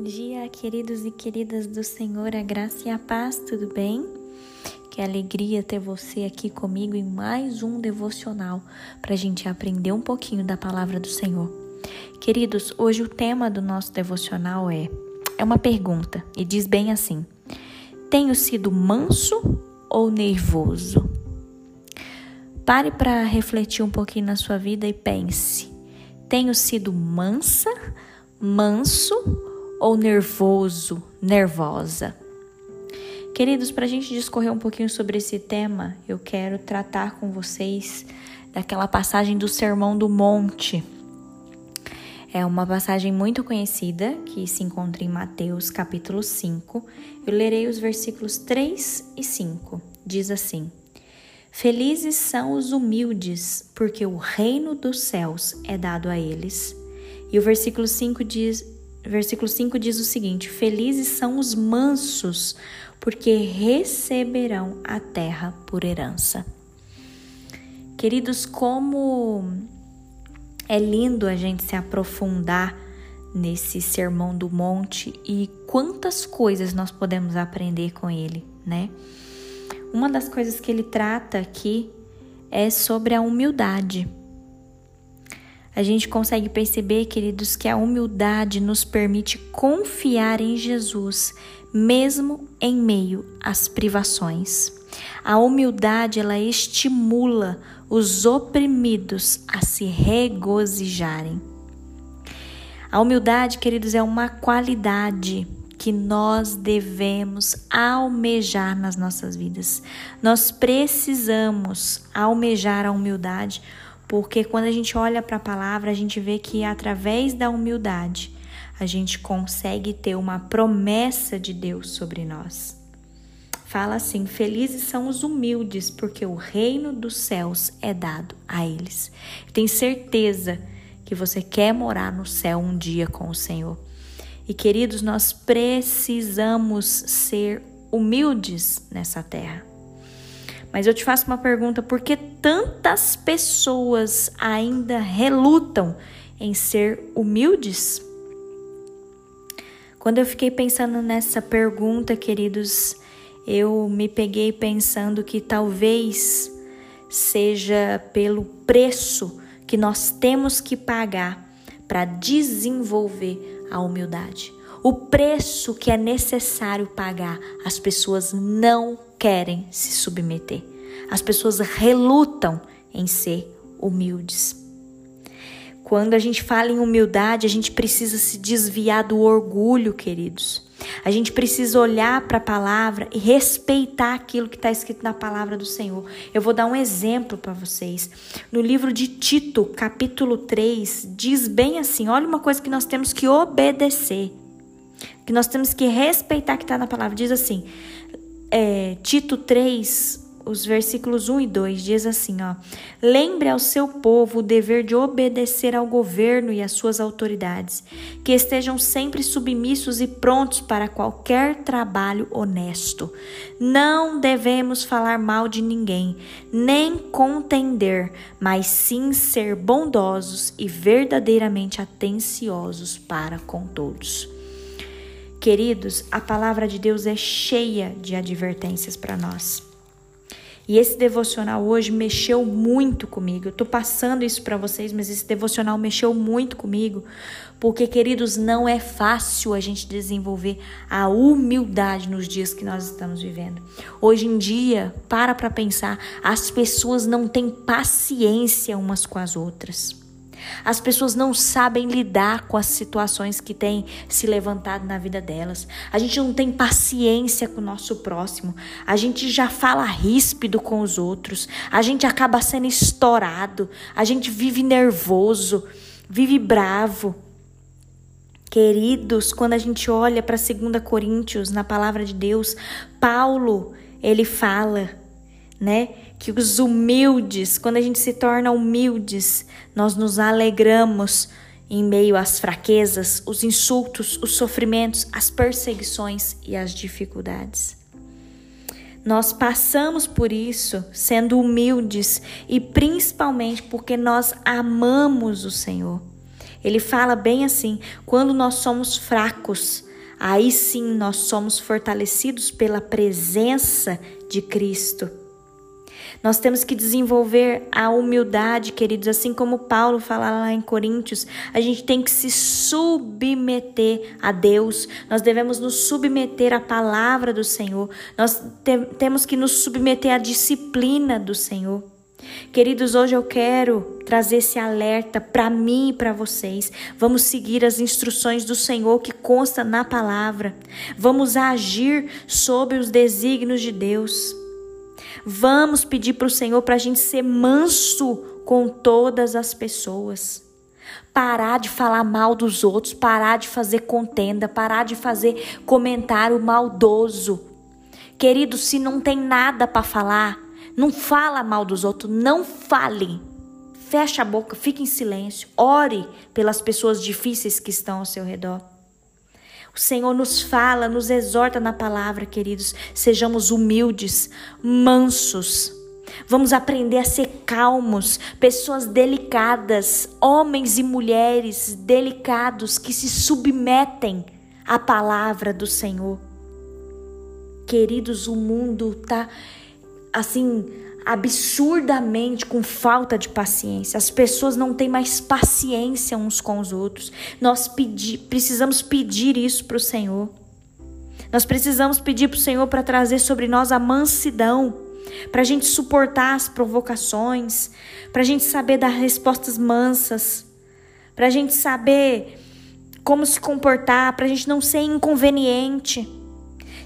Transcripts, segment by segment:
Bom dia, queridos e queridas do Senhor, a graça e a paz, tudo bem? Que alegria ter você aqui comigo em mais um devocional para a gente aprender um pouquinho da palavra do Senhor. Queridos, hoje o tema do nosso devocional é é uma pergunta e diz bem assim: Tenho sido manso ou nervoso? Pare para refletir um pouquinho na sua vida e pense: Tenho sido mansa, manso ou nervoso, nervosa? Queridos, para a gente discorrer um pouquinho sobre esse tema, eu quero tratar com vocês daquela passagem do Sermão do Monte. É uma passagem muito conhecida que se encontra em Mateus capítulo 5. Eu lerei os versículos 3 e 5. Diz assim: Felizes são os humildes, porque o reino dos céus é dado a eles. E o versículo 5 diz: versículo 5 diz o seguinte: Felizes são os mansos, porque receberão a terra por herança. Queridos, como é lindo a gente se aprofundar nesse sermão do monte e quantas coisas nós podemos aprender com ele, né? Uma das coisas que ele trata aqui é sobre a humildade a gente consegue perceber, queridos, que a humildade nos permite confiar em Jesus, mesmo em meio às privações. A humildade ela estimula os oprimidos a se regozijarem. A humildade, queridos, é uma qualidade que nós devemos almejar nas nossas vidas. Nós precisamos almejar a humildade porque quando a gente olha para a palavra, a gente vê que através da humildade a gente consegue ter uma promessa de Deus sobre nós. Fala assim: Felizes são os humildes, porque o reino dos céus é dado a eles. Tem certeza que você quer morar no céu um dia com o Senhor. E queridos, nós precisamos ser humildes nessa terra. Mas eu te faço uma pergunta: por que tantas pessoas ainda relutam em ser humildes? Quando eu fiquei pensando nessa pergunta, queridos, eu me peguei pensando que talvez seja pelo preço que nós temos que pagar para desenvolver a humildade. O preço que é necessário pagar, as pessoas não querem se submeter. As pessoas relutam em ser humildes. Quando a gente fala em humildade, a gente precisa se desviar do orgulho, queridos. A gente precisa olhar para a palavra e respeitar aquilo que está escrito na palavra do Senhor. Eu vou dar um exemplo para vocês. No livro de Tito, capítulo 3, diz bem assim: olha uma coisa que nós temos que obedecer, que nós temos que respeitar que está na palavra. Diz assim: é, Tito 3, os versículos 1 e 2 diz assim, ó: Lembre ao seu povo o dever de obedecer ao governo e às suas autoridades, que estejam sempre submissos e prontos para qualquer trabalho honesto. Não devemos falar mal de ninguém, nem contender, mas sim ser bondosos e verdadeiramente atenciosos para com todos. Queridos, a palavra de Deus é cheia de advertências para nós. E esse devocional hoje mexeu muito comigo. Eu tô passando isso para vocês, mas esse devocional mexeu muito comigo, porque queridos, não é fácil a gente desenvolver a humildade nos dias que nós estamos vivendo. Hoje em dia, para para pensar, as pessoas não têm paciência umas com as outras. As pessoas não sabem lidar com as situações que têm se levantado na vida delas. A gente não tem paciência com o nosso próximo. A gente já fala ríspido com os outros. A gente acaba sendo estourado. A gente vive nervoso, vive bravo. Queridos, quando a gente olha para 2 Coríntios, na palavra de Deus, Paulo, ele fala né? Que os humildes, quando a gente se torna humildes, nós nos alegramos em meio às fraquezas, os insultos, os sofrimentos, as perseguições e as dificuldades. Nós passamos por isso sendo humildes e principalmente porque nós amamos o Senhor. Ele fala bem assim: quando nós somos fracos, aí sim nós somos fortalecidos pela presença de Cristo. Nós temos que desenvolver a humildade, queridos, assim como Paulo fala lá em Coríntios. A gente tem que se submeter a Deus. Nós devemos nos submeter à palavra do Senhor. Nós te temos que nos submeter à disciplina do Senhor. Queridos, hoje eu quero trazer esse alerta para mim e para vocês. Vamos seguir as instruções do Senhor que consta na palavra. Vamos agir sobre os desígnios de Deus. Vamos pedir para o Senhor para a gente ser manso com todas as pessoas. Parar de falar mal dos outros, parar de fazer contenda, parar de fazer comentário maldoso. Querido, se não tem nada para falar, não fala mal dos outros, não fale. Fecha a boca, fique em silêncio, ore pelas pessoas difíceis que estão ao seu redor. O Senhor nos fala, nos exorta na palavra, queridos. Sejamos humildes, mansos. Vamos aprender a ser calmos, pessoas delicadas, homens e mulheres delicados que se submetem à palavra do Senhor. Queridos, o mundo está assim absurdamente com falta de paciência. As pessoas não têm mais paciência uns com os outros. Nós pedi, precisamos pedir isso para o Senhor. Nós precisamos pedir para o Senhor para trazer sobre nós a mansidão, para a gente suportar as provocações, para a gente saber dar respostas mansas, para a gente saber como se comportar, para a gente não ser inconveniente.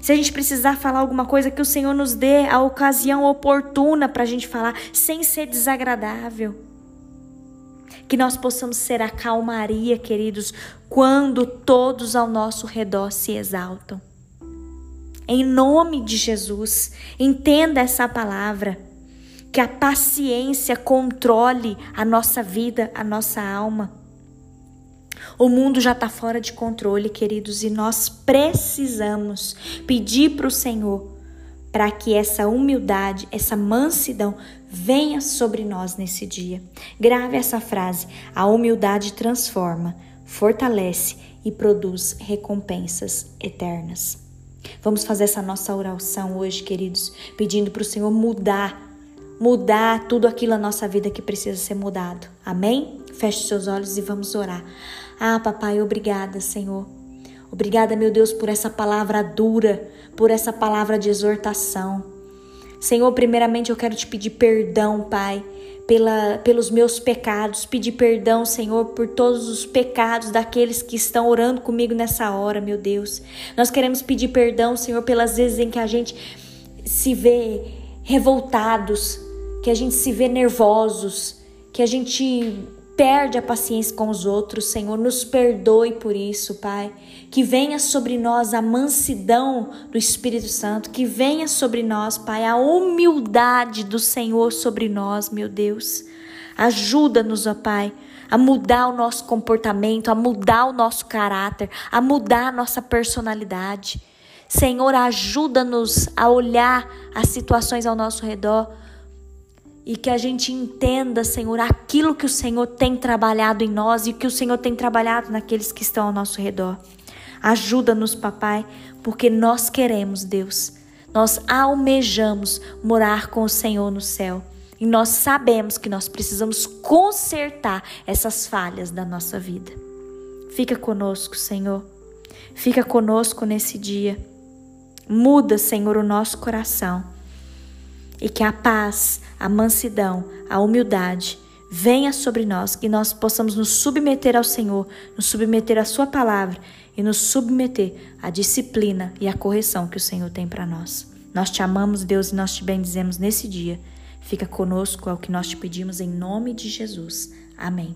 Se a gente precisar falar alguma coisa, que o Senhor nos dê a ocasião oportuna para a gente falar, sem ser desagradável. Que nós possamos ser a calmaria, queridos, quando todos ao nosso redor se exaltam. Em nome de Jesus, entenda essa palavra. Que a paciência controle a nossa vida, a nossa alma. O mundo já está fora de controle, queridos, e nós precisamos pedir para o Senhor para que essa humildade, essa mansidão venha sobre nós nesse dia. Grave essa frase: a humildade transforma, fortalece e produz recompensas eternas. Vamos fazer essa nossa oração hoje, queridos, pedindo para o Senhor mudar, mudar tudo aquilo na nossa vida que precisa ser mudado. Amém? Feche seus olhos e vamos orar. Ah, papai, obrigada, Senhor. Obrigada, meu Deus, por essa palavra dura, por essa palavra de exortação. Senhor, primeiramente eu quero te pedir perdão, Pai, pela, pelos meus pecados. Pedir perdão, Senhor, por todos os pecados daqueles que estão orando comigo nessa hora, meu Deus. Nós queremos pedir perdão, Senhor, pelas vezes em que a gente se vê revoltados, que a gente se vê nervosos, que a gente perde a paciência com os outros, Senhor, nos perdoe por isso, Pai. Que venha sobre nós a mansidão do Espírito Santo, que venha sobre nós, Pai, a humildade do Senhor sobre nós, meu Deus. Ajuda-nos, ó Pai, a mudar o nosso comportamento, a mudar o nosso caráter, a mudar a nossa personalidade. Senhor, ajuda-nos a olhar as situações ao nosso redor e que a gente entenda, Senhor, aquilo que o Senhor tem trabalhado em nós e que o Senhor tem trabalhado naqueles que estão ao nosso redor. Ajuda-nos, papai, porque nós queremos, Deus. Nós almejamos morar com o Senhor no céu. E nós sabemos que nós precisamos consertar essas falhas da nossa vida. Fica conosco, Senhor. Fica conosco nesse dia. Muda, Senhor, o nosso coração e que a paz, a mansidão, a humildade venha sobre nós, que nós possamos nos submeter ao Senhor, nos submeter à Sua palavra e nos submeter à disciplina e à correção que o Senhor tem para nós. Nós te amamos, Deus, e nós te bendizemos nesse dia. Fica conosco, é o que nós te pedimos em nome de Jesus. Amém.